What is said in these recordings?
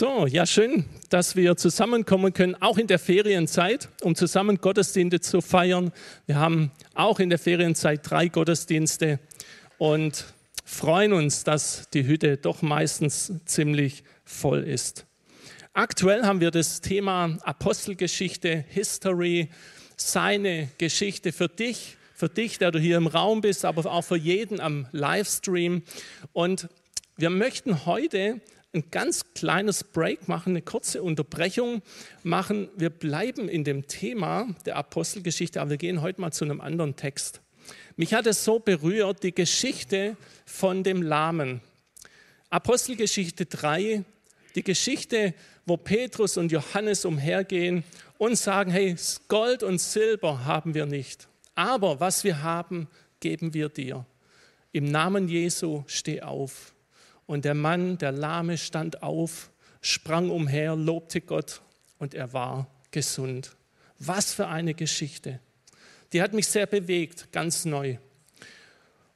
So, ja, schön, dass wir zusammenkommen können, auch in der Ferienzeit, um zusammen Gottesdienste zu feiern. Wir haben auch in der Ferienzeit drei Gottesdienste und freuen uns, dass die Hütte doch meistens ziemlich voll ist. Aktuell haben wir das Thema Apostelgeschichte, History, seine Geschichte für dich, für dich, der du hier im Raum bist, aber auch für jeden am Livestream. Und wir möchten heute ein ganz kleines Break machen, eine kurze Unterbrechung machen. Wir bleiben in dem Thema der Apostelgeschichte, aber wir gehen heute mal zu einem anderen Text. Mich hat es so berührt, die Geschichte von dem Lahmen. Apostelgeschichte 3, die Geschichte, wo Petrus und Johannes umhergehen und sagen, hey, Gold und Silber haben wir nicht, aber was wir haben, geben wir dir. Im Namen Jesu steh auf. Und der Mann, der Lahme, stand auf, sprang umher, lobte Gott und er war gesund. Was für eine Geschichte. Die hat mich sehr bewegt, ganz neu.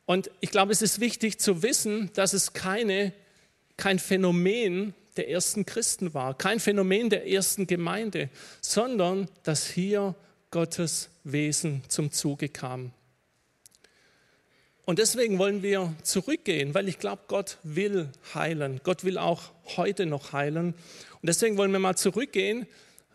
Und ich glaube, es ist wichtig zu wissen, dass es keine, kein Phänomen der ersten Christen war, kein Phänomen der ersten Gemeinde, sondern dass hier Gottes Wesen zum Zuge kam. Und deswegen wollen wir zurückgehen, weil ich glaube, Gott will heilen. Gott will auch heute noch heilen. Und deswegen wollen wir mal zurückgehen,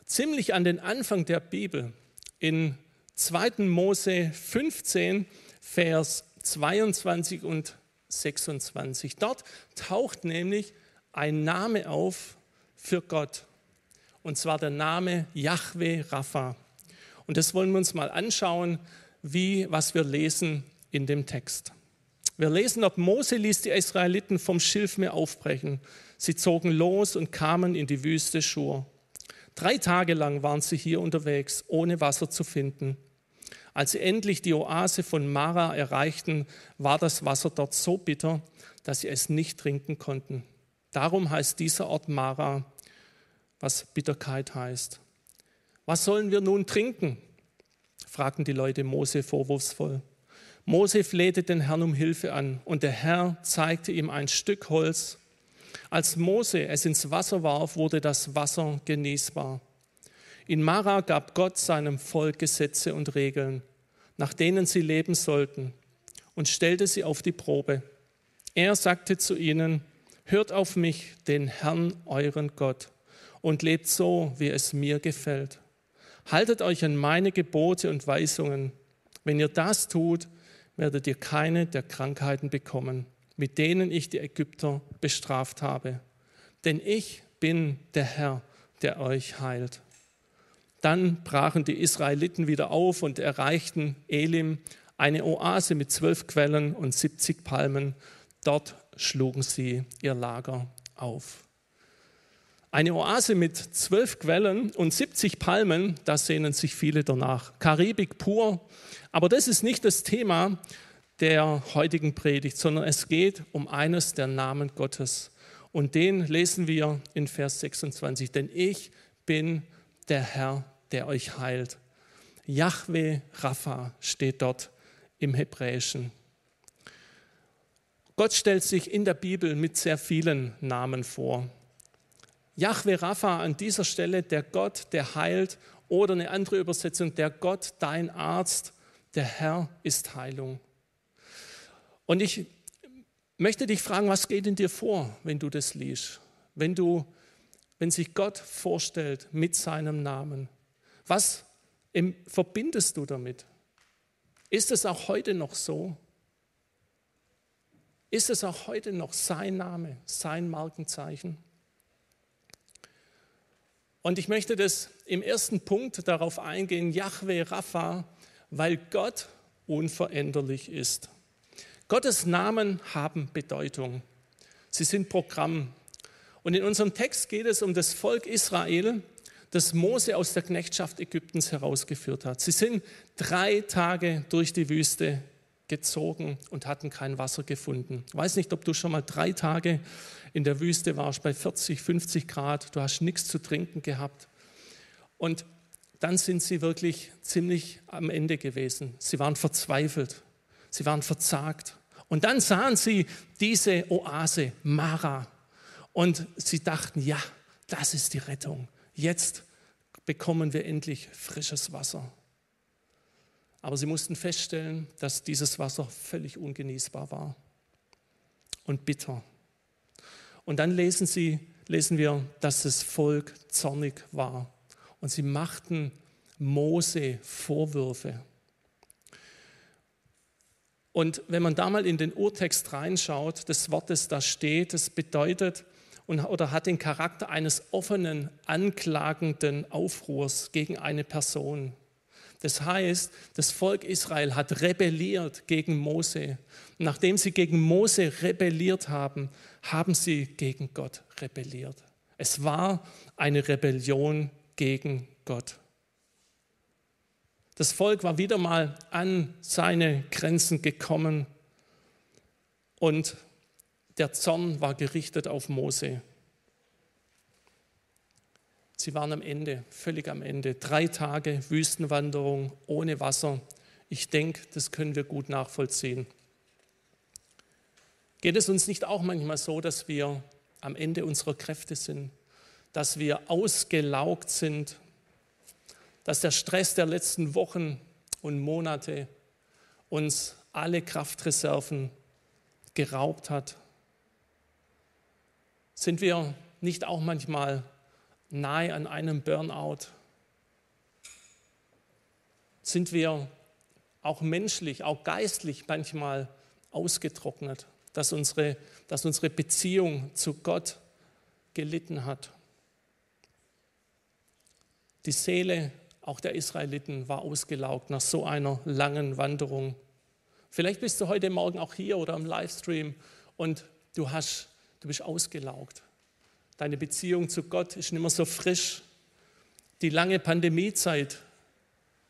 ziemlich an den Anfang der Bibel, in 2. Mose 15, Vers 22 und 26. Dort taucht nämlich ein Name auf für Gott. Und zwar der Name Yahweh Rapha. Und das wollen wir uns mal anschauen, wie, was wir lesen in dem Text. Wir lesen, ob Mose ließ die Israeliten vom Schilfmeer aufbrechen. Sie zogen los und kamen in die Wüste Schur. Drei Tage lang waren sie hier unterwegs, ohne Wasser zu finden. Als sie endlich die Oase von Mara erreichten, war das Wasser dort so bitter, dass sie es nicht trinken konnten. Darum heißt dieser Ort Mara, was Bitterkeit heißt. Was sollen wir nun trinken? fragten die Leute Mose vorwurfsvoll. Mose flehte den Herrn um Hilfe an und der Herr zeigte ihm ein Stück Holz. Als Mose es ins Wasser warf, wurde das Wasser genießbar. In Mara gab Gott seinem Volk Gesetze und Regeln, nach denen sie leben sollten, und stellte sie auf die Probe. Er sagte zu ihnen, hört auf mich, den Herrn, euren Gott, und lebt so, wie es mir gefällt. Haltet euch an meine Gebote und Weisungen. Wenn ihr das tut, werdet ihr keine der Krankheiten bekommen, mit denen ich die Ägypter bestraft habe. Denn ich bin der Herr, der euch heilt. Dann brachen die Israeliten wieder auf und erreichten Elim, eine Oase mit zwölf Quellen und 70 Palmen. Dort schlugen sie ihr Lager auf. Eine Oase mit zwölf Quellen und 70 Palmen, da sehnen sich viele danach. Karibik pur, aber das ist nicht das Thema der heutigen Predigt, sondern es geht um eines der Namen Gottes. Und den lesen wir in Vers 26. Denn ich bin der Herr, der euch heilt. Yahweh Rapha steht dort im Hebräischen. Gott stellt sich in der Bibel mit sehr vielen Namen vor. Yahweh Rapha an dieser Stelle, der Gott, der heilt, oder eine andere Übersetzung, der Gott, dein Arzt, der Herr ist Heilung. Und ich möchte dich fragen, was geht in dir vor, wenn du das liest? Wenn, du, wenn sich Gott vorstellt mit seinem Namen, was verbindest du damit? Ist es auch heute noch so? Ist es auch heute noch sein Name, sein Markenzeichen? Und ich möchte das im ersten Punkt darauf eingehen, Yahweh Rapha, weil Gott unveränderlich ist. Gottes Namen haben Bedeutung. Sie sind Programm. Und in unserem Text geht es um das Volk Israel, das Mose aus der Knechtschaft Ägyptens herausgeführt hat. Sie sind drei Tage durch die Wüste gezogen und hatten kein Wasser gefunden. Ich weiß nicht, ob du schon mal drei Tage in der Wüste warst, bei 40, 50 Grad, du hast nichts zu trinken gehabt. Und dann sind sie wirklich ziemlich am Ende gewesen. Sie waren verzweifelt, sie waren verzagt. Und dann sahen sie diese Oase, Mara, und sie dachten, ja, Das ist die Rettung. Jetzt bekommen wir endlich frisches Wasser. Aber sie mussten feststellen, dass dieses Wasser völlig ungenießbar war und bitter. Und dann lesen, sie, lesen wir, dass das Volk zornig war. Und sie machten Mose Vorwürfe. Und wenn man da mal in den Urtext reinschaut, das Wort, das da steht, das bedeutet und, oder hat den Charakter eines offenen, anklagenden Aufruhrs gegen eine Person. Das heißt, das Volk Israel hat rebelliert gegen Mose. Nachdem sie gegen Mose rebelliert haben, haben sie gegen Gott rebelliert. Es war eine Rebellion gegen Gott. Das Volk war wieder mal an seine Grenzen gekommen und der Zorn war gerichtet auf Mose. Sie waren am Ende, völlig am Ende. Drei Tage Wüstenwanderung ohne Wasser. Ich denke, das können wir gut nachvollziehen. Geht es uns nicht auch manchmal so, dass wir am Ende unserer Kräfte sind, dass wir ausgelaugt sind, dass der Stress der letzten Wochen und Monate uns alle Kraftreserven geraubt hat? Sind wir nicht auch manchmal nahe an einem Burnout? Sind wir auch menschlich, auch geistlich manchmal ausgetrocknet, dass unsere, dass unsere Beziehung zu Gott gelitten hat? Die Seele auch der Israeliten war ausgelaugt nach so einer langen Wanderung. Vielleicht bist du heute Morgen auch hier oder im Livestream und du, hast, du bist ausgelaugt. Deine Beziehung zu Gott ist nicht mehr so frisch. Die lange Pandemiezeit,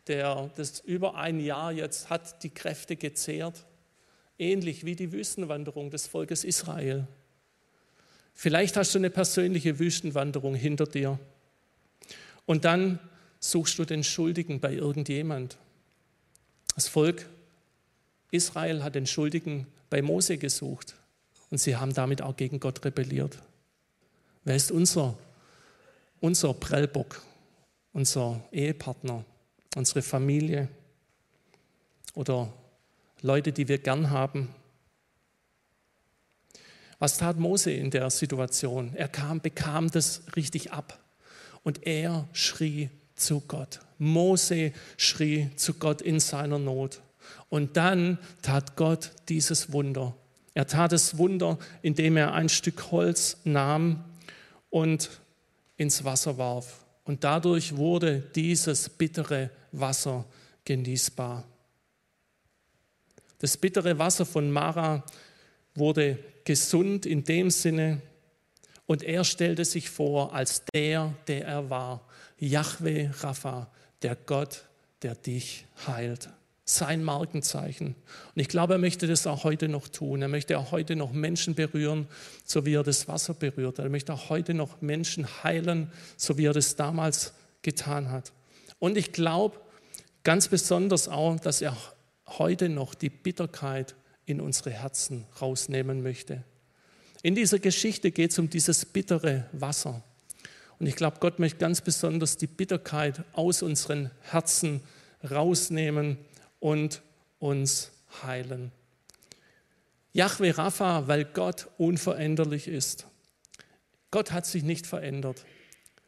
der, das über ein Jahr jetzt, hat die Kräfte gezehrt. Ähnlich wie die Wüstenwanderung des Volkes Israel. Vielleicht hast du eine persönliche Wüstenwanderung hinter dir. Und dann suchst du den Schuldigen bei irgendjemand. Das Volk Israel hat den Schuldigen bei Mose gesucht und sie haben damit auch gegen Gott rebelliert. Wer ist unser, unser Prellbock, unser Ehepartner, unsere Familie oder Leute, die wir gern haben? Was tat Mose in der Situation? Er kam, bekam das richtig ab und er schrie zu Gott. Mose schrie zu Gott in seiner Not. Und dann tat Gott dieses Wunder. Er tat das Wunder, indem er ein Stück Holz nahm und ins Wasser warf. Und dadurch wurde dieses bittere Wasser genießbar. Das bittere Wasser von Mara wurde gesund in dem Sinne, und er stellte sich vor als der, der er war, Yahweh Rapha, der Gott, der dich heilt sein Markenzeichen. Und ich glaube, er möchte das auch heute noch tun. Er möchte auch heute noch Menschen berühren, so wie er das Wasser berührt. Er möchte auch heute noch Menschen heilen, so wie er das damals getan hat. Und ich glaube ganz besonders auch, dass er heute noch die Bitterkeit in unsere Herzen rausnehmen möchte. In dieser Geschichte geht es um dieses bittere Wasser. Und ich glaube, Gott möchte ganz besonders die Bitterkeit aus unseren Herzen rausnehmen und uns heilen. Yahweh Rapha, weil Gott unveränderlich ist. Gott hat sich nicht verändert.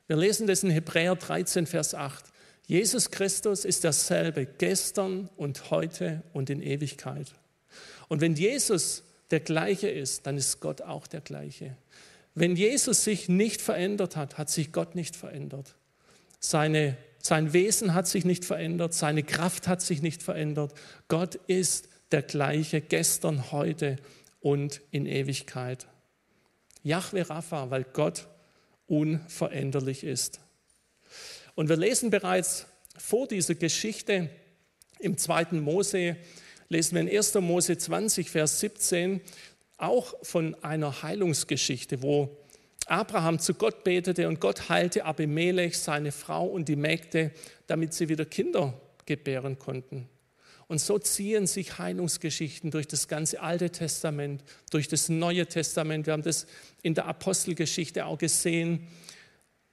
Wir lesen das in Hebräer 13, Vers 8. Jesus Christus ist derselbe gestern und heute und in Ewigkeit. Und wenn Jesus der gleiche ist, dann ist Gott auch der gleiche. Wenn Jesus sich nicht verändert hat, hat sich Gott nicht verändert. Seine sein Wesen hat sich nicht verändert, seine Kraft hat sich nicht verändert. Gott ist der gleiche gestern, heute und in Ewigkeit. Yahweh Rapha, weil Gott unveränderlich ist. Und wir lesen bereits vor dieser Geschichte im zweiten Mose, lesen wir in 1. Mose 20, Vers 17, auch von einer Heilungsgeschichte, wo Abraham zu Gott betete und Gott heilte Abimelech, seine Frau und die Mägde, damit sie wieder Kinder gebären konnten. Und so ziehen sich Heilungsgeschichten durch das ganze Alte Testament, durch das Neue Testament. Wir haben das in der Apostelgeschichte auch gesehen.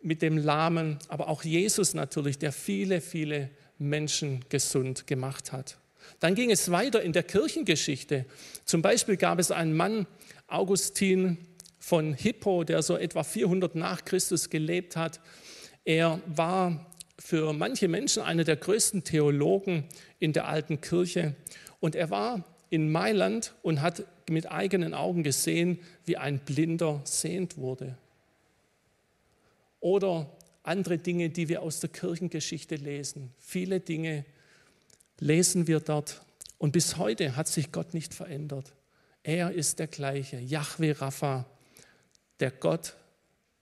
mit dem Lahmen, aber auch Jesus natürlich, der viele, viele Menschen gesund gemacht hat. Dann ging es weiter in der Kirchengeschichte. Zum Beispiel gab es einen Mann, Augustin von Hippo, der so etwa 400 nach Christus gelebt hat. Er war für manche Menschen einer der größten Theologen in der alten Kirche. Und er war in Mailand und hat mit eigenen Augen gesehen, wie ein Blinder sehend wurde. Oder andere Dinge, die wir aus der Kirchengeschichte lesen. Viele Dinge lesen wir dort. Und bis heute hat sich Gott nicht verändert. Er ist der gleiche, Yahweh Rapha, der Gott,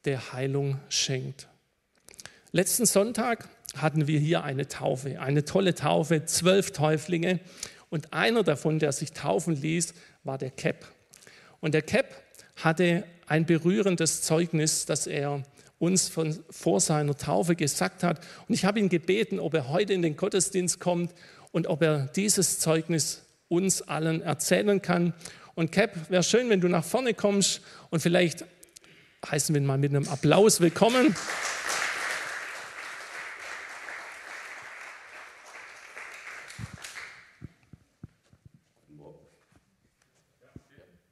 der Heilung schenkt. Letzten Sonntag hatten wir hier eine Taufe, eine tolle Taufe, zwölf Täuflinge. Und einer davon, der sich taufen ließ, war der Cap. Und der Cap hatte ein berührendes Zeugnis, das er uns von, vor seiner Taufe gesagt hat. Und ich habe ihn gebeten, ob er heute in den Gottesdienst kommt und ob er dieses Zeugnis uns allen erzählen kann. Und Cap, wäre schön, wenn du nach vorne kommst und vielleicht heißen wir ihn mal mit einem Applaus willkommen.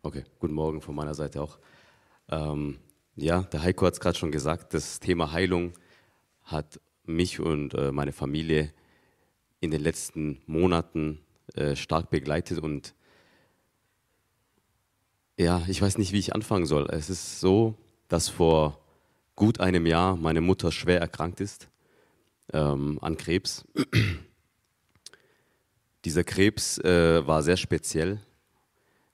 Okay, guten Morgen von meiner Seite auch. Ähm, ja, der Heiko hat es gerade schon gesagt, das Thema Heilung hat mich und äh, meine Familie in den letzten Monaten äh, stark begleitet und ja, ich weiß nicht, wie ich anfangen soll. Es ist so, dass vor gut einem Jahr meine Mutter schwer erkrankt ist ähm, an Krebs. Dieser Krebs äh, war sehr speziell,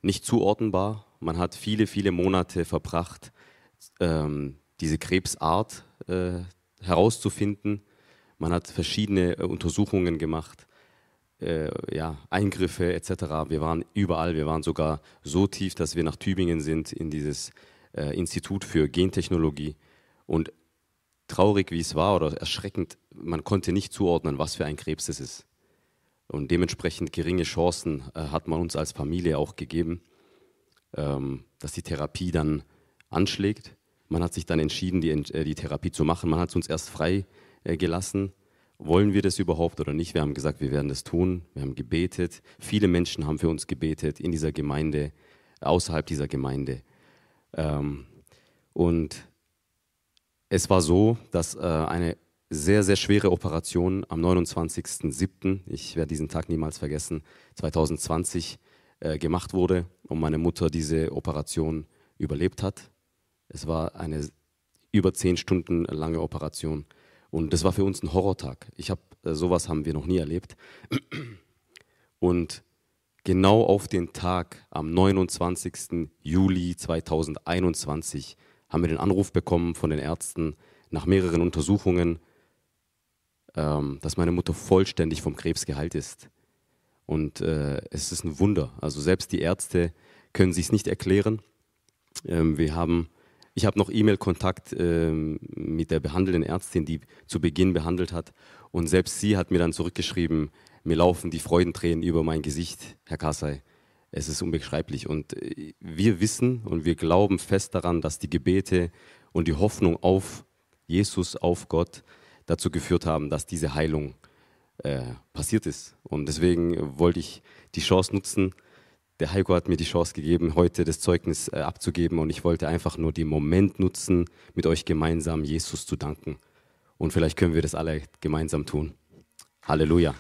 nicht zuordnenbar. Man hat viele, viele Monate verbracht, ähm, diese Krebsart äh, herauszufinden. Man hat verschiedene äh, Untersuchungen gemacht, äh, ja, Eingriffe etc. Wir waren überall, wir waren sogar so tief, dass wir nach Tübingen sind in dieses äh, Institut für Gentechnologie. Und traurig wie es war oder erschreckend, man konnte nicht zuordnen, was für ein Krebs es ist. Und dementsprechend geringe Chancen äh, hat man uns als Familie auch gegeben, ähm, dass die Therapie dann anschlägt. Man hat sich dann entschieden, die, äh, die Therapie zu machen. Man hat es uns erst frei äh, gelassen. Wollen wir das überhaupt oder nicht? Wir haben gesagt, wir werden das tun. Wir haben gebetet. Viele Menschen haben für uns gebetet in dieser Gemeinde, außerhalb dieser Gemeinde. Ähm, und es war so, dass äh, eine sehr, sehr schwere Operation am 29.07., ich werde diesen Tag niemals vergessen, 2020 äh, gemacht wurde und meine Mutter diese Operation überlebt hat. Es war eine über zehn Stunden lange Operation. Und das war für uns ein Horrortag. Ich habe äh, sowas haben wir noch nie erlebt. Und genau auf den Tag am 29. Juli 2021 haben wir den Anruf bekommen von den Ärzten nach mehreren Untersuchungen, ähm, dass meine Mutter vollständig vom Krebs geheilt ist. Und äh, es ist ein Wunder. Also selbst die Ärzte können sich es nicht erklären. Ähm, wir haben, ich habe noch E-Mail-Kontakt ähm, mit der behandelnden Ärztin, die zu Beginn behandelt hat. Und selbst sie hat mir dann zurückgeschrieben, mir laufen die Freudentränen über mein Gesicht, Herr Kassai. Es ist unbeschreiblich. Und äh, wir wissen und wir glauben fest daran, dass die Gebete und die Hoffnung auf Jesus, auf Gott dazu geführt haben, dass diese Heilung äh, passiert ist. Und deswegen wollte ich die Chance nutzen, der Heiko hat mir die Chance gegeben, heute das Zeugnis äh, abzugeben und ich wollte einfach nur den Moment nutzen, mit euch gemeinsam Jesus zu danken. Und vielleicht können wir das alle gemeinsam tun. Halleluja.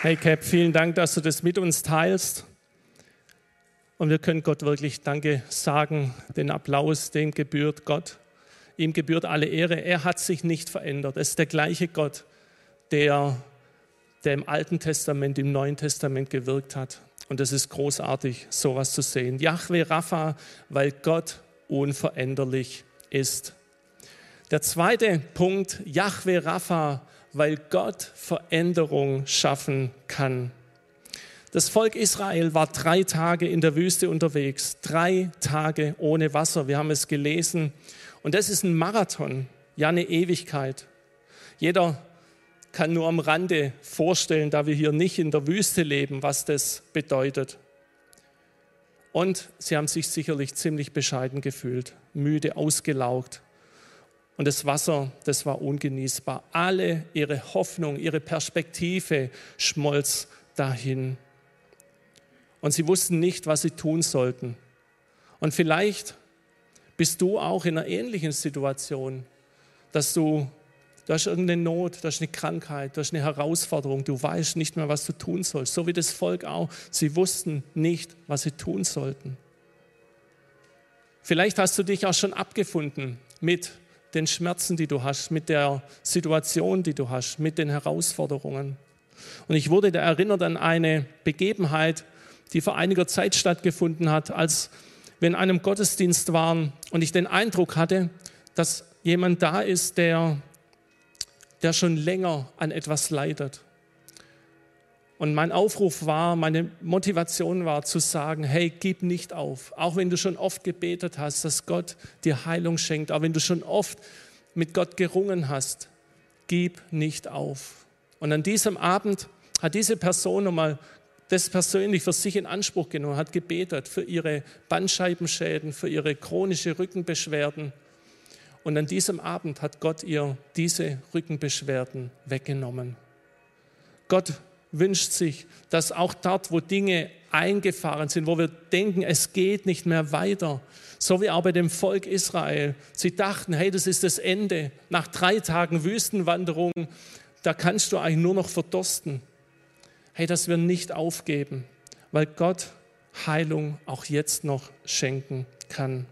Hey Cap, vielen Dank, dass du das mit uns teilst. Und wir können Gott wirklich Danke sagen. Den Applaus, dem gebührt Gott. Ihm gebührt alle Ehre. Er hat sich nicht verändert. Es ist der gleiche Gott, der, der im Alten Testament, im Neuen Testament gewirkt hat. Und es ist großartig, sowas zu sehen. Yahweh Rapha, weil Gott unveränderlich ist. Der zweite Punkt, Yahweh Rapha, weil Gott Veränderung schaffen kann. Das Volk Israel war drei Tage in der Wüste unterwegs, drei Tage ohne Wasser. Wir haben es gelesen. Und das ist ein Marathon, ja eine Ewigkeit. Jeder kann nur am Rande vorstellen, da wir hier nicht in der Wüste leben, was das bedeutet. Und sie haben sich sicherlich ziemlich bescheiden gefühlt, müde, ausgelaugt. Und das Wasser, das war ungenießbar. Alle ihre Hoffnung, ihre Perspektive schmolz dahin. Und sie wussten nicht, was sie tun sollten. Und vielleicht bist du auch in einer ähnlichen Situation, dass du, du hast irgendeine Not, du hast eine Krankheit, du hast eine Herausforderung, du weißt nicht mehr, was du tun sollst. So wie das Volk auch. Sie wussten nicht, was sie tun sollten. Vielleicht hast du dich auch schon abgefunden mit den Schmerzen, die du hast, mit der Situation, die du hast, mit den Herausforderungen. Und ich wurde da erinnert an eine Begebenheit, die vor einiger Zeit stattgefunden hat, als wir in einem Gottesdienst waren und ich den Eindruck hatte, dass jemand da ist, der, der schon länger an etwas leidet. Und mein Aufruf war, meine Motivation war zu sagen, hey, gib nicht auf. Auch wenn du schon oft gebetet hast, dass Gott dir Heilung schenkt, auch wenn du schon oft mit Gott gerungen hast, gib nicht auf. Und an diesem Abend hat diese Person nochmal das persönlich für sich in Anspruch genommen, hat gebetet für ihre Bandscheibenschäden, für ihre chronische Rückenbeschwerden. Und an diesem Abend hat Gott ihr diese Rückenbeschwerden weggenommen. Gott wünscht sich, dass auch dort, wo Dinge eingefahren sind, wo wir denken, es geht nicht mehr weiter, so wie auch bei dem Volk Israel. Sie dachten, hey, das ist das Ende. Nach drei Tagen Wüstenwanderung, da kannst du eigentlich nur noch verdursten hey, dass wir nicht aufgeben, weil Gott Heilung auch jetzt noch schenken kann.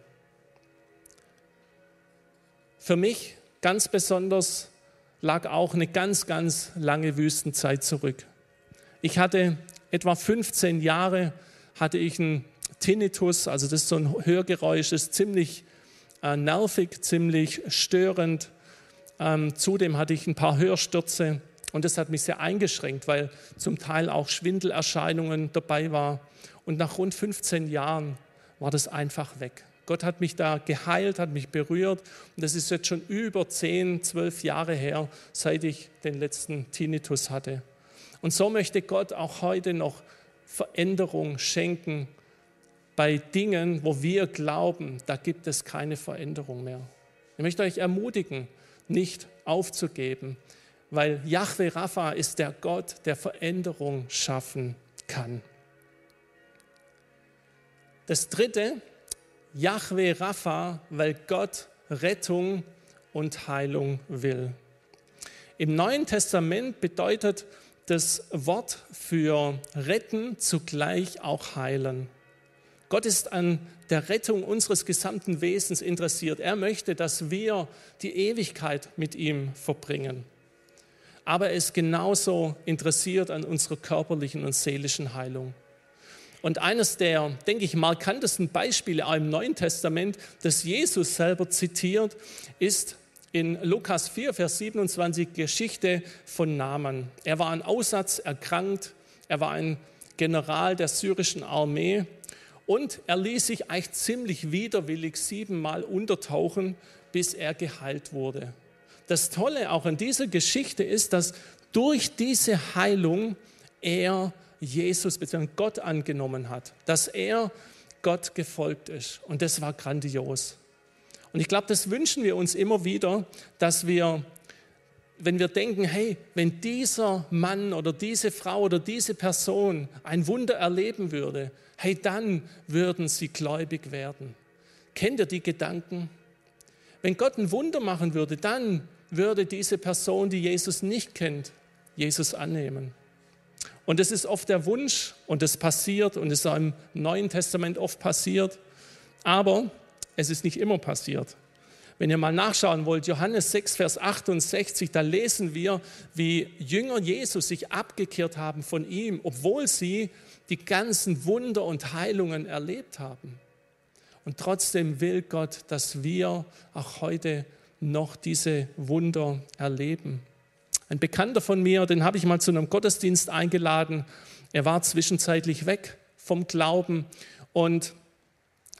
Für mich ganz besonders lag auch eine ganz, ganz lange Wüstenzeit zurück. Ich hatte etwa 15 Jahre, hatte ich einen Tinnitus, also das ist so ein Hörgeräusch, das ist ziemlich äh, nervig, ziemlich störend. Ähm, zudem hatte ich ein paar Hörstürze und das hat mich sehr eingeschränkt, weil zum Teil auch Schwindelerscheinungen dabei war. Und nach rund 15 Jahren war das einfach weg. Gott hat mich da geheilt, hat mich berührt. Und das ist jetzt schon über 10, 12 Jahre her, seit ich den letzten Tinnitus hatte. Und so möchte Gott auch heute noch Veränderung schenken bei Dingen, wo wir glauben, da gibt es keine Veränderung mehr. Ich möchte euch ermutigen, nicht aufzugeben, weil Yahweh Rapha ist der Gott, der Veränderung schaffen kann. Das dritte, Yahweh Rapha, weil Gott Rettung und Heilung will. Im Neuen Testament bedeutet das Wort für retten zugleich auch heilen. Gott ist an der Rettung unseres gesamten Wesens interessiert. Er möchte, dass wir die Ewigkeit mit ihm verbringen aber er ist genauso interessiert an unserer körperlichen und seelischen Heilung. Und eines der, denke ich, markantesten Beispiele auch im Neuen Testament, das Jesus selber zitiert, ist in Lukas 4, Vers 27 Geschichte von Naaman. Er war an Aussatz erkrankt, er war ein General der syrischen Armee und er ließ sich eigentlich ziemlich widerwillig siebenmal untertauchen, bis er geheilt wurde das Tolle auch in dieser Geschichte ist, dass durch diese Heilung er Jesus bzw. Gott angenommen hat, dass er Gott gefolgt ist. Und das war grandios. Und ich glaube, das wünschen wir uns immer wieder, dass wir, wenn wir denken, hey, wenn dieser Mann oder diese Frau oder diese Person ein Wunder erleben würde, hey, dann würden sie gläubig werden. Kennt ihr die Gedanken? Wenn Gott ein Wunder machen würde, dann würde diese Person, die Jesus nicht kennt, Jesus annehmen. Und das ist oft der Wunsch und das passiert und es ist auch im Neuen Testament oft passiert, aber es ist nicht immer passiert. Wenn ihr mal nachschauen wollt, Johannes 6, Vers 68, da lesen wir, wie Jünger Jesus sich abgekehrt haben von ihm, obwohl sie die ganzen Wunder und Heilungen erlebt haben. Und trotzdem will Gott, dass wir auch heute noch diese Wunder erleben. Ein Bekannter von mir, den habe ich mal zu einem Gottesdienst eingeladen. Er war zwischenzeitlich weg vom Glauben und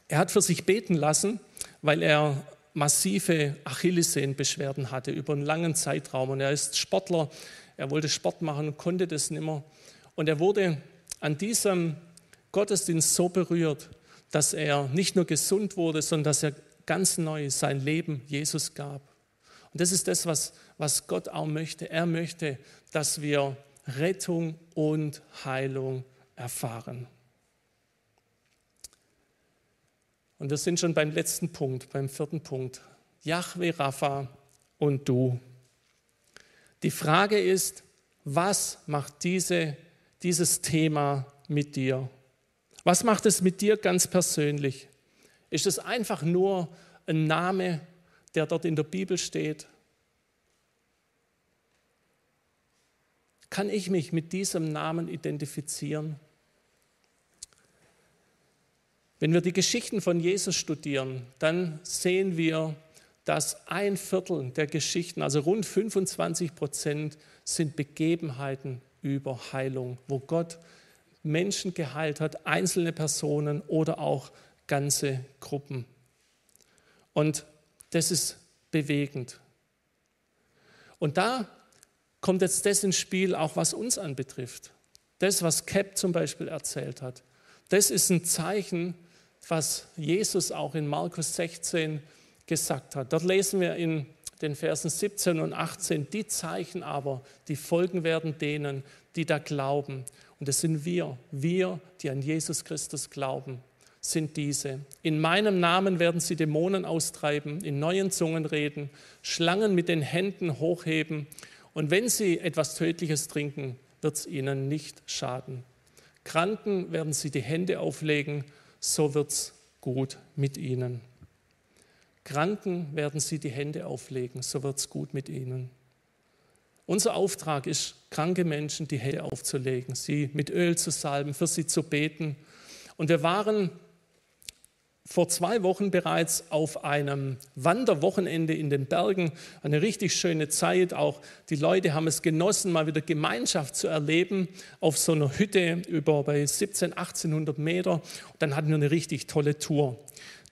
er hat für sich beten lassen, weil er massive Achillessehnenbeschwerden hatte über einen langen Zeitraum. Und er ist Sportler, er wollte Sport machen konnte das nicht mehr. Und er wurde an diesem Gottesdienst so berührt dass er nicht nur gesund wurde, sondern dass er ganz neu sein Leben Jesus gab. Und das ist das, was, was Gott auch möchte. Er möchte, dass wir Rettung und Heilung erfahren. Und wir sind schon beim letzten Punkt, beim vierten Punkt. Yahweh Rapha und du. Die Frage ist, was macht diese, dieses Thema mit dir? Was macht es mit dir ganz persönlich? Ist es einfach nur ein Name, der dort in der Bibel steht? Kann ich mich mit diesem Namen identifizieren? Wenn wir die Geschichten von Jesus studieren, dann sehen wir, dass ein Viertel der Geschichten, also rund 25 Prozent, sind Begebenheiten über Heilung, wo Gott Menschen geheilt hat, einzelne Personen oder auch ganze Gruppen. Und das ist bewegend. Und da kommt jetzt das ins Spiel, auch was uns anbetrifft. Das, was Cap zum Beispiel erzählt hat, das ist ein Zeichen, was Jesus auch in Markus 16 gesagt hat. Dort lesen wir in den Versen 17 und 18, die Zeichen aber, die folgen werden denen, die da glauben. Und das sind wir, wir, die an Jesus Christus glauben, sind diese. In meinem Namen werden sie Dämonen austreiben, in neuen Zungen reden, Schlangen mit den Händen hochheben. Und wenn sie etwas Tödliches trinken, wird es ihnen nicht schaden. Kranken werden sie die Hände auflegen so wird es gut mit ihnen. Kranken werden sie die Hände auflegen, so wird es gut mit ihnen. Unser Auftrag ist, kranke Menschen die Hände aufzulegen, sie mit Öl zu salben, für sie zu beten. Und wir waren vor zwei Wochen bereits auf einem Wanderwochenende in den Bergen. Eine richtig schöne Zeit. Auch die Leute haben es genossen, mal wieder Gemeinschaft zu erleben auf so einer Hütte über bei 17, 1800 Meter. Und dann hatten wir eine richtig tolle Tour.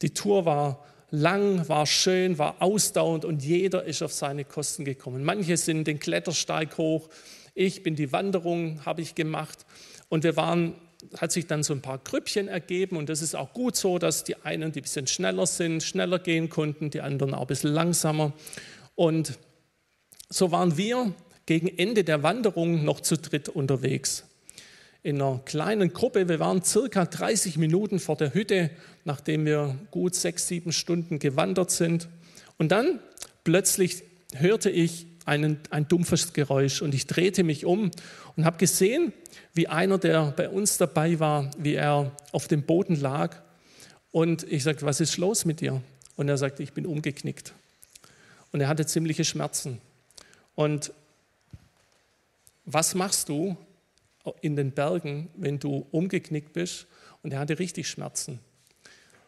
Die Tour war lang, war schön, war ausdauernd und jeder ist auf seine Kosten gekommen. Manche sind den Klettersteig hoch. Ich bin die Wanderung, habe ich gemacht. Und wir waren hat sich dann so ein paar Grüppchen ergeben und das ist auch gut so, dass die einen, die ein bisschen schneller sind, schneller gehen konnten, die anderen auch ein bisschen langsamer. Und so waren wir gegen Ende der Wanderung noch zu dritt unterwegs. In einer kleinen Gruppe, wir waren circa 30 Minuten vor der Hütte, nachdem wir gut sechs, sieben Stunden gewandert sind. Und dann plötzlich hörte ich einen, ein dumpfes Geräusch und ich drehte mich um und habe gesehen, wie einer, der bei uns dabei war, wie er auf dem Boden lag. Und ich sagte, was ist los mit dir? Und er sagte, ich bin umgeknickt. Und er hatte ziemliche Schmerzen. Und was machst du in den Bergen, wenn du umgeknickt bist? Und er hatte richtig Schmerzen.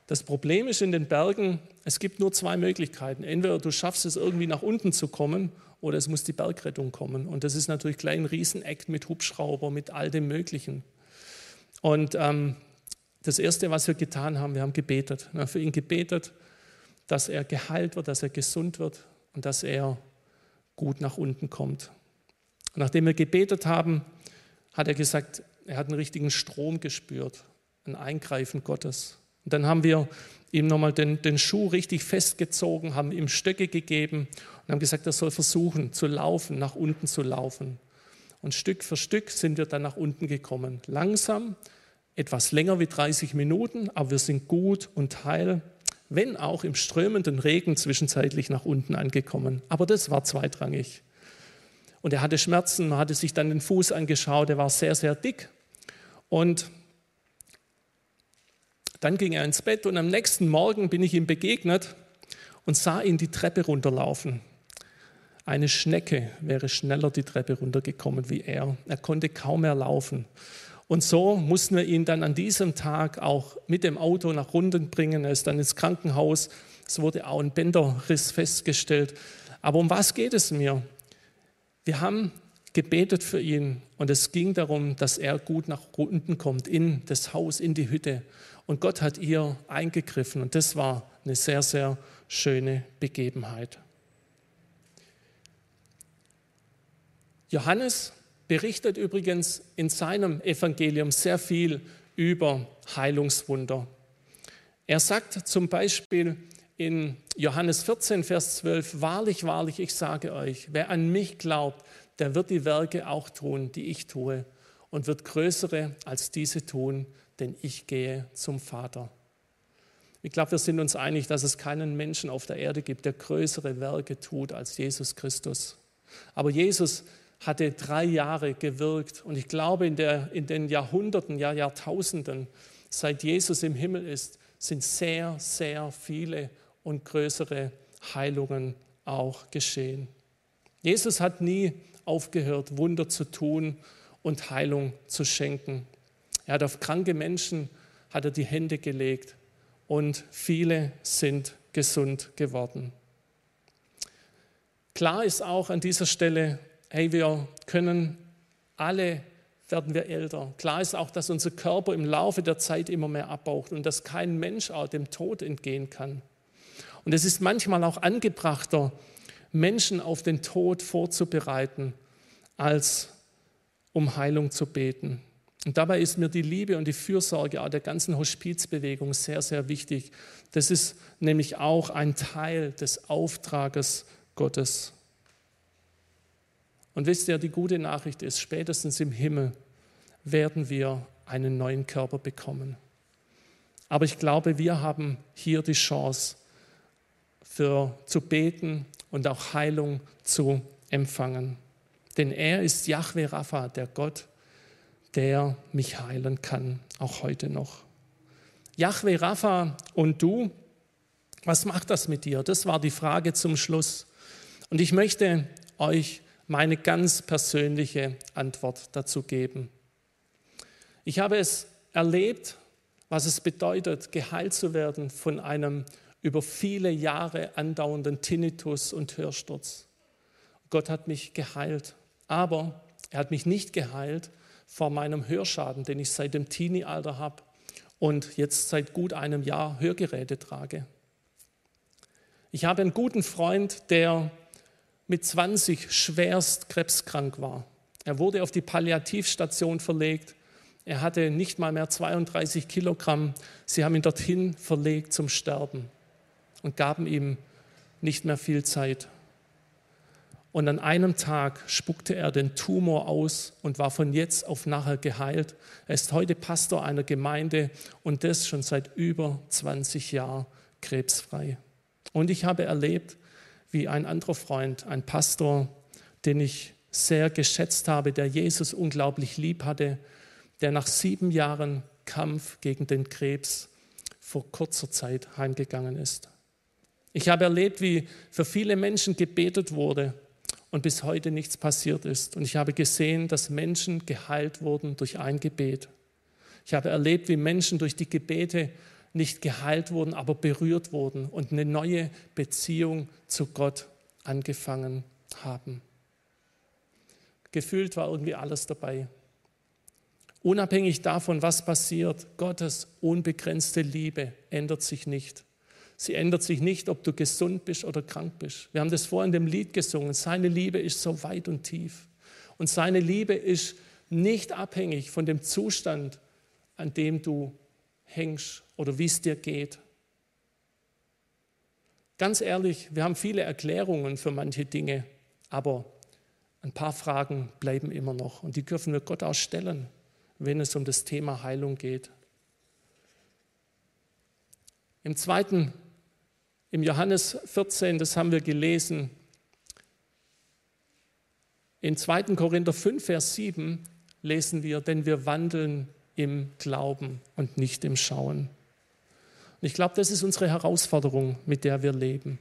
Das Problem ist in den Bergen, es gibt nur zwei Möglichkeiten. Entweder du schaffst es irgendwie nach unten zu kommen oder es muss die Bergrettung kommen. Und das ist natürlich gleich ein Riesenakt mit Hubschrauber, mit all dem Möglichen. Und ähm, das Erste, was wir getan haben, wir haben gebetet. Wir haben für ihn gebetet, dass er geheilt wird, dass er gesund wird und dass er gut nach unten kommt. Und nachdem wir gebetet haben, hat er gesagt, er hat einen richtigen Strom gespürt, ein Eingreifen Gottes. Und dann haben wir ihm nochmal den, den Schuh richtig festgezogen, haben ihm Stöcke gegeben und haben gesagt, er soll versuchen zu laufen, nach unten zu laufen. Und Stück für Stück sind wir dann nach unten gekommen. Langsam, etwas länger wie 30 Minuten, aber wir sind gut und heil, wenn auch im strömenden Regen zwischenzeitlich nach unten angekommen. Aber das war zweitrangig. Und er hatte Schmerzen, man hatte sich dann den Fuß angeschaut, er war sehr, sehr dick. Und dann ging er ins Bett und am nächsten Morgen bin ich ihm begegnet und sah ihn die Treppe runterlaufen. Eine Schnecke wäre schneller die Treppe runtergekommen wie er. Er konnte kaum mehr laufen. Und so mussten wir ihn dann an diesem Tag auch mit dem Auto nach unten bringen. Er ist dann ins Krankenhaus. Es wurde auch ein Bänderriss festgestellt. Aber um was geht es mir? Wir haben gebetet für ihn und es ging darum, dass er gut nach unten kommt, in das Haus, in die Hütte. Und Gott hat ihr eingegriffen und das war eine sehr, sehr schöne Begebenheit. Johannes berichtet übrigens in seinem Evangelium sehr viel über Heilungswunder. Er sagt zum Beispiel in Johannes 14, Vers 12, Wahrlich, wahrlich, ich sage euch, wer an mich glaubt, der wird die Werke auch tun, die ich tue, und wird größere als diese tun, denn ich gehe zum Vater. Ich glaube, wir sind uns einig, dass es keinen Menschen auf der Erde gibt, der größere Werke tut als Jesus Christus. Aber Jesus hatte drei Jahre gewirkt und ich glaube, in, der, in den Jahrhunderten, ja Jahrtausenden, seit Jesus im Himmel ist, sind sehr, sehr viele und größere Heilungen auch geschehen. Jesus hat nie aufgehört, Wunder zu tun und Heilung zu schenken. Er hat auf kranke Menschen hat er die Hände gelegt und viele sind gesund geworden. Klar ist auch an dieser Stelle, hey, wir können alle werden wir älter. Klar ist auch, dass unser Körper im Laufe der Zeit immer mehr abbaut und dass kein Mensch auch dem Tod entgehen kann. Und es ist manchmal auch angebrachter, Menschen auf den Tod vorzubereiten, als um Heilung zu beten. Und dabei ist mir die Liebe und die Fürsorge auch der ganzen Hospizbewegung sehr, sehr wichtig. Das ist nämlich auch ein Teil des Auftrages Gottes. Und wisst ihr, die gute Nachricht ist, spätestens im Himmel werden wir einen neuen Körper bekommen. Aber ich glaube, wir haben hier die Chance, für, zu beten und auch Heilung zu empfangen. Denn er ist Yahweh Rapha, der Gott, der mich heilen kann, auch heute noch. Yahweh Rapha und du, was macht das mit dir? Das war die Frage zum Schluss. Und ich möchte euch meine ganz persönliche Antwort dazu geben. Ich habe es erlebt, was es bedeutet, geheilt zu werden von einem über viele Jahre andauernden Tinnitus und Hörsturz. Gott hat mich geheilt, aber er hat mich nicht geheilt, vor meinem Hörschaden, den ich seit dem Teenie-Alter habe und jetzt seit gut einem Jahr Hörgeräte trage. Ich habe einen guten Freund, der mit 20 schwerst krebskrank war. Er wurde auf die Palliativstation verlegt. Er hatte nicht mal mehr 32 Kilogramm. Sie haben ihn dorthin verlegt zum Sterben und gaben ihm nicht mehr viel Zeit. Und an einem Tag spuckte er den Tumor aus und war von jetzt auf nachher geheilt. Er ist heute Pastor einer Gemeinde und das schon seit über 20 Jahren krebsfrei. Und ich habe erlebt, wie ein anderer Freund, ein Pastor, den ich sehr geschätzt habe, der Jesus unglaublich lieb hatte, der nach sieben Jahren Kampf gegen den Krebs vor kurzer Zeit heimgegangen ist. Ich habe erlebt, wie für viele Menschen gebetet wurde und bis heute nichts passiert ist. Und ich habe gesehen, dass Menschen geheilt wurden durch ein Gebet. Ich habe erlebt, wie Menschen durch die Gebete nicht geheilt wurden, aber berührt wurden und eine neue Beziehung zu Gott angefangen haben. Gefühlt war irgendwie alles dabei. Unabhängig davon, was passiert, Gottes unbegrenzte Liebe ändert sich nicht. Sie ändert sich nicht, ob du gesund bist oder krank bist. Wir haben das vorhin in dem Lied gesungen. Seine Liebe ist so weit und tief. Und seine Liebe ist nicht abhängig von dem Zustand, an dem du hängst oder wie es dir geht. Ganz ehrlich, wir haben viele Erklärungen für manche Dinge, aber ein paar Fragen bleiben immer noch und die dürfen wir Gott auch stellen, wenn es um das Thema Heilung geht. Im zweiten im Johannes 14, das haben wir gelesen, in 2. Korinther 5, Vers 7 lesen wir, denn wir wandeln im Glauben und nicht im Schauen. Und ich glaube, das ist unsere Herausforderung, mit der wir leben,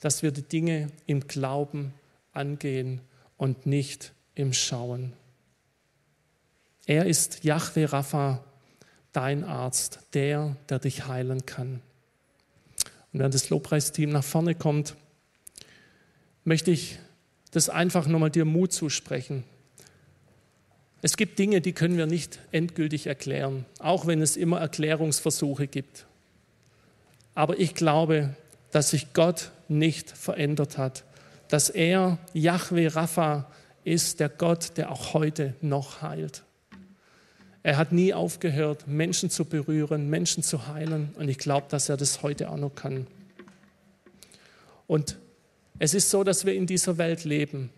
dass wir die Dinge im Glauben angehen und nicht im Schauen. Er ist Yahweh Rapha, dein Arzt, der, der dich heilen kann. Und während das Lobpreisteam nach vorne kommt, möchte ich das einfach nochmal dir Mut zusprechen. Es gibt Dinge, die können wir nicht endgültig erklären, auch wenn es immer Erklärungsversuche gibt. Aber ich glaube, dass sich Gott nicht verändert hat, dass er Yahweh Rapha ist, der Gott, der auch heute noch heilt. Er hat nie aufgehört, Menschen zu berühren, Menschen zu heilen. Und ich glaube, dass er das heute auch noch kann. Und es ist so, dass wir in dieser Welt leben.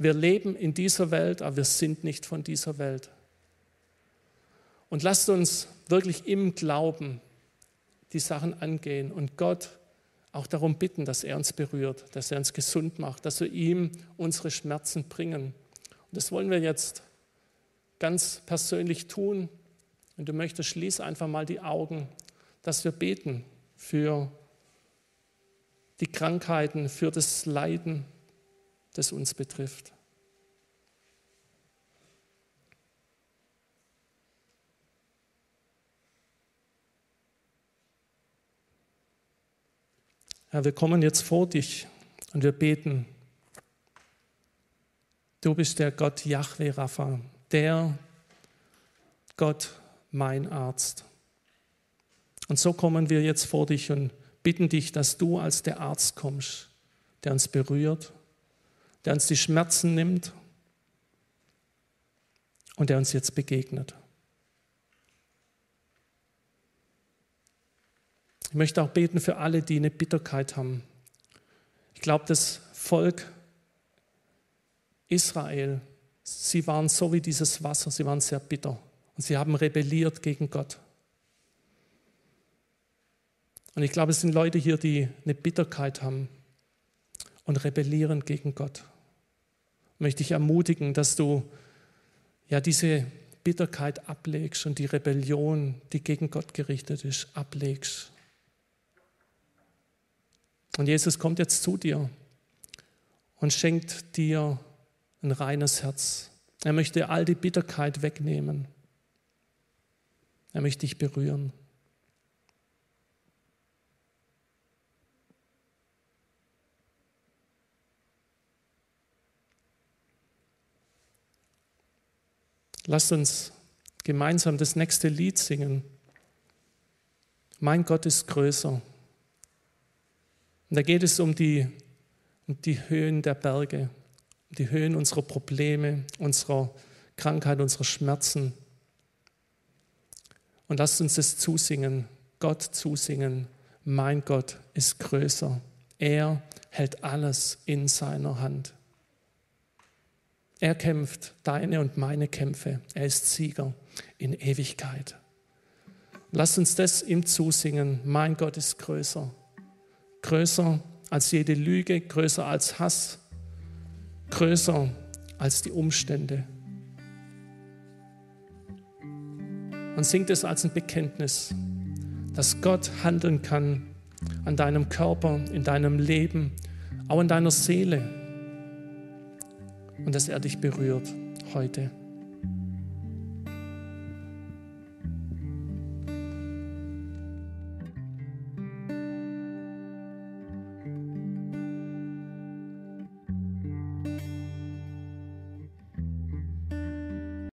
Wir leben in dieser Welt, aber wir sind nicht von dieser Welt. Und lasst uns wirklich im Glauben die Sachen angehen und Gott auch darum bitten, dass er uns berührt, dass er uns gesund macht, dass wir ihm unsere Schmerzen bringen. Und das wollen wir jetzt ganz persönlich tun. Wenn du möchtest, schließ einfach mal die Augen, dass wir beten für die Krankheiten, für das Leiden, das uns betrifft. Herr, wir kommen jetzt vor dich und wir beten. Du bist der Gott Yahweh Rapha, der Gott, mein Arzt. Und so kommen wir jetzt vor dich und bitten dich, dass du als der Arzt kommst, der uns berührt, der uns die Schmerzen nimmt und der uns jetzt begegnet. Ich möchte auch beten für alle, die eine Bitterkeit haben. Ich glaube, das Volk Israel, sie waren so wie dieses Wasser, sie waren sehr bitter und sie haben rebelliert gegen Gott. Und ich glaube, es sind Leute hier, die eine Bitterkeit haben und rebellieren gegen Gott. Ich möchte dich ermutigen, dass du ja diese Bitterkeit ablegst und die Rebellion, die gegen Gott gerichtet ist, ablegst und Jesus kommt jetzt zu dir und schenkt dir ein reines Herz. Er möchte all die Bitterkeit wegnehmen. Er möchte dich berühren. Lasst uns gemeinsam das nächste Lied singen. Mein Gott ist größer. Und da geht es um die, um die Höhen der Berge, um die Höhen unserer Probleme, unserer Krankheit, unserer Schmerzen. Und lasst uns das zusingen, Gott zusingen. Mein Gott ist größer. Er hält alles in seiner Hand. Er kämpft deine und meine Kämpfe. Er ist Sieger in Ewigkeit. Lasst uns das ihm zusingen. Mein Gott ist größer größer als jede Lüge, größer als Hass, größer als die Umstände. Und singt es als ein Bekenntnis, dass Gott handeln kann an deinem Körper, in deinem Leben, auch in deiner Seele und dass er dich berührt heute.